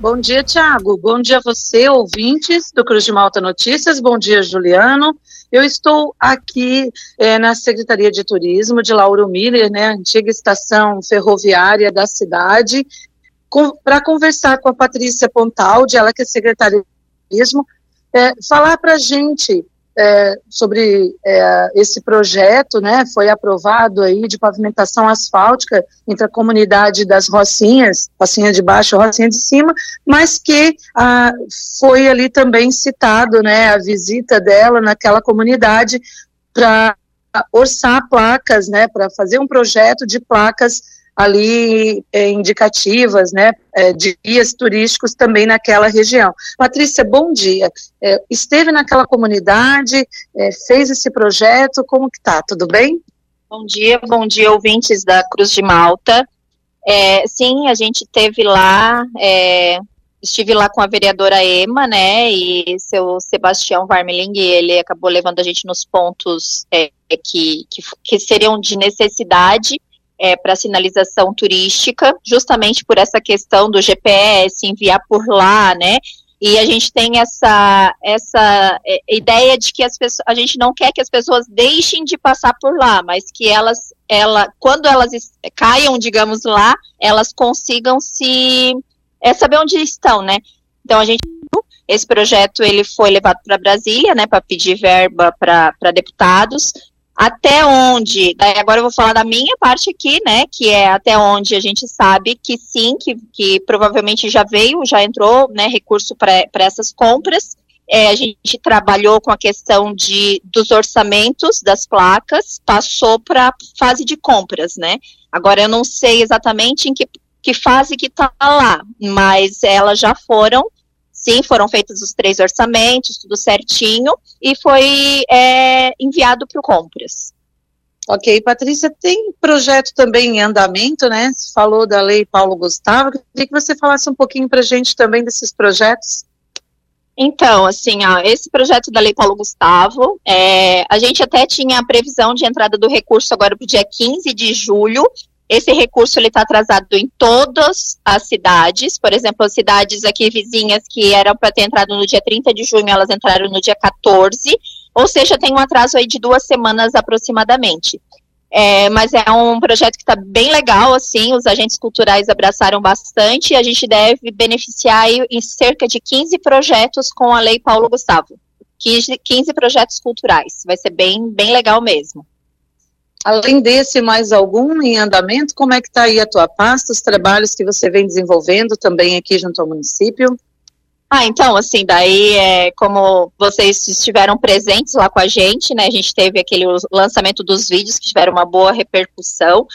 Bom dia, Tiago. Bom dia a você, ouvintes do Cruz de Malta Notícias. Bom dia, Juliano. Eu estou aqui é, na Secretaria de Turismo de Lauro Miller, né, antiga estação ferroviária da cidade, para conversar com a Patrícia Pontaldi, ela que é secretária de Turismo, é, falar para a gente é, sobre é, esse projeto, né, foi aprovado aí de pavimentação asfáltica entre a comunidade das Rocinhas, Rocinha de Baixo, Rocinha de Cima, mas que ah, foi ali também citado, né, a visita dela naquela comunidade para orçar placas, né, para fazer um projeto de placas ali é, indicativas, né, é, de guias turísticos também naquela região. Patrícia, bom dia. É, esteve naquela comunidade, fez esse projeto, como que tá? Tudo bem? Bom dia, bom dia, ouvintes da Cruz de Malta. Sim, a gente teve lá, estive lá com a vereadora Ema, né, e seu Sebastião Varmeling, ele acabou levando a gente nos pontos que, que, que seriam de necessidade, é, para sinalização turística, justamente por essa questão do GPS, enviar por lá, né? E a gente tem essa, essa é, ideia de que as pessoas, a gente não quer que as pessoas deixem de passar por lá, mas que elas, ela, quando elas caiam, digamos lá, elas consigam se é, saber onde estão, né? Então a gente esse projeto ele foi levado para Brasília, né, para pedir verba para deputados até onde, agora eu vou falar da minha parte aqui, né, que é até onde a gente sabe que sim, que, que provavelmente já veio, já entrou, né, recurso para essas compras, é, a gente trabalhou com a questão de, dos orçamentos das placas, passou para a fase de compras, né, agora eu não sei exatamente em que, que fase que está lá, mas elas já foram, Sim, foram feitos os três orçamentos, tudo certinho, e foi é, enviado para o Compras. Ok, Patrícia, tem projeto também em andamento, né? Você falou da lei Paulo Gustavo, queria que você falasse um pouquinho para a gente também desses projetos. Então, assim, ó, esse projeto da Lei Paulo Gustavo, é, a gente até tinha a previsão de entrada do recurso agora para o dia 15 de julho, esse recurso ele está atrasado em todas as cidades, por exemplo, as cidades aqui vizinhas que eram para ter entrado no dia 30 de junho, elas entraram no dia 14, ou seja, tem um atraso aí de duas semanas aproximadamente. É, mas é um projeto que está bem legal, assim, os agentes culturais abraçaram bastante e a gente deve beneficiar em cerca de 15 projetos com a Lei Paulo Gustavo. 15, 15 projetos culturais, vai ser bem, bem legal mesmo. Além desse, mais algum em andamento? Como é que está aí a tua pasta, os trabalhos que você vem desenvolvendo também aqui junto ao município? Ah, então, assim, daí, é, como vocês estiveram presentes lá com a gente, né, a gente teve aquele lançamento dos vídeos que tiveram uma boa repercussão,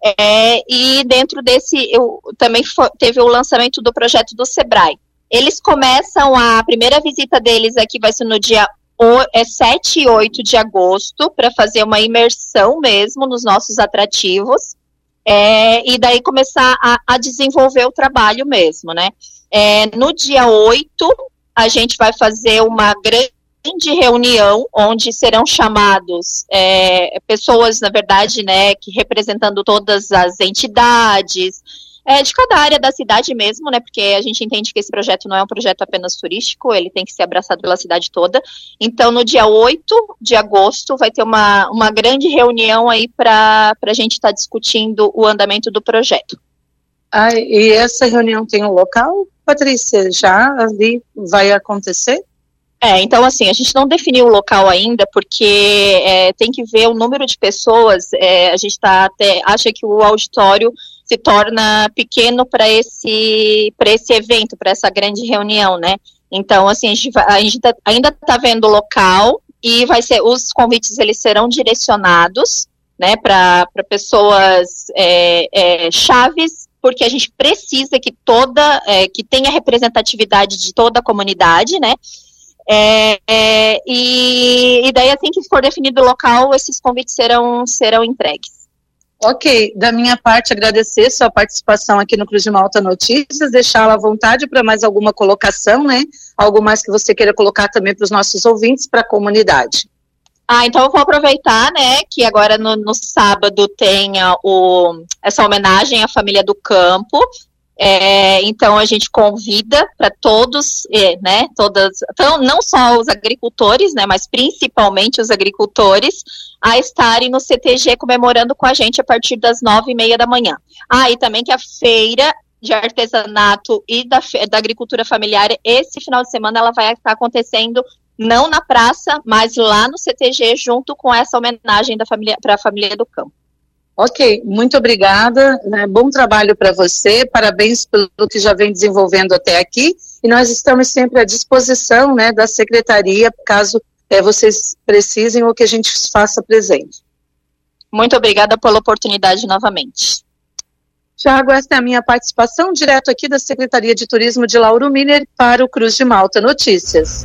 é, e dentro desse, eu também foi, teve o lançamento do projeto do Sebrae. Eles começam, a primeira visita deles aqui vai ser no dia é 7 e 8 de agosto para fazer uma imersão mesmo nos nossos atrativos. É, e daí começar a, a, desenvolver o trabalho mesmo, né? É, no dia 8, a gente vai fazer uma grande reunião onde serão chamados é, pessoas, na verdade, né, que representando todas as entidades, é, de cada área da cidade mesmo, né? Porque a gente entende que esse projeto não é um projeto apenas turístico, ele tem que ser abraçado pela cidade toda. Então, no dia 8 de agosto, vai ter uma, uma grande reunião aí para a gente estar tá discutindo o andamento do projeto. Ah, e essa reunião tem um local, Patrícia? Já ali vai acontecer? É, então assim, a gente não definiu o local ainda, porque é, tem que ver o número de pessoas, é, a gente tá até, acha que o auditório se torna pequeno para esse, esse evento, para essa grande reunião, né? Então, assim, a gente, a gente tá, ainda está vendo o local e vai ser, os convites eles serão direcionados, né, para pessoas é, é, chaves, porque a gente precisa que toda, é, que tenha representatividade de toda a comunidade, né, é, é, e, e, daí, assim que for definido o local, esses convites serão, serão entregues. Ok, da minha parte, agradecer sua participação aqui no Cruz de Malta Notícias, deixá-la à vontade para mais alguma colocação, né? Algo mais que você queira colocar também para os nossos ouvintes, para a comunidade. Ah, então eu vou aproveitar, né, que agora no, no sábado tenha o, essa homenagem à família do campo, É, então a gente convida para todos, é, né, todas, então, não só os agricultores, né, mas principalmente os agricultores, a estarem no CTG comemorando com a gente a partir das nove e meia da manhã. Ah, e também que a feira de artesanato e da, da agricultura familiar, esse final de semana ela vai estar acontecendo não na praça, mas lá no CTG, junto com essa homenagem para a família do campo. Ok, muito obrigada. Né? Bom trabalho para você. Parabéns pelo que já vem desenvolvendo até aqui. E nós estamos sempre à disposição né, da secretaria, caso é, vocês precisem ou que a gente faça presente. Muito obrigada pela oportunidade novamente. Tiago, esta é a minha participação direto aqui da Secretaria de Turismo de Lauro Miller para o Cruz de Malta Notícias.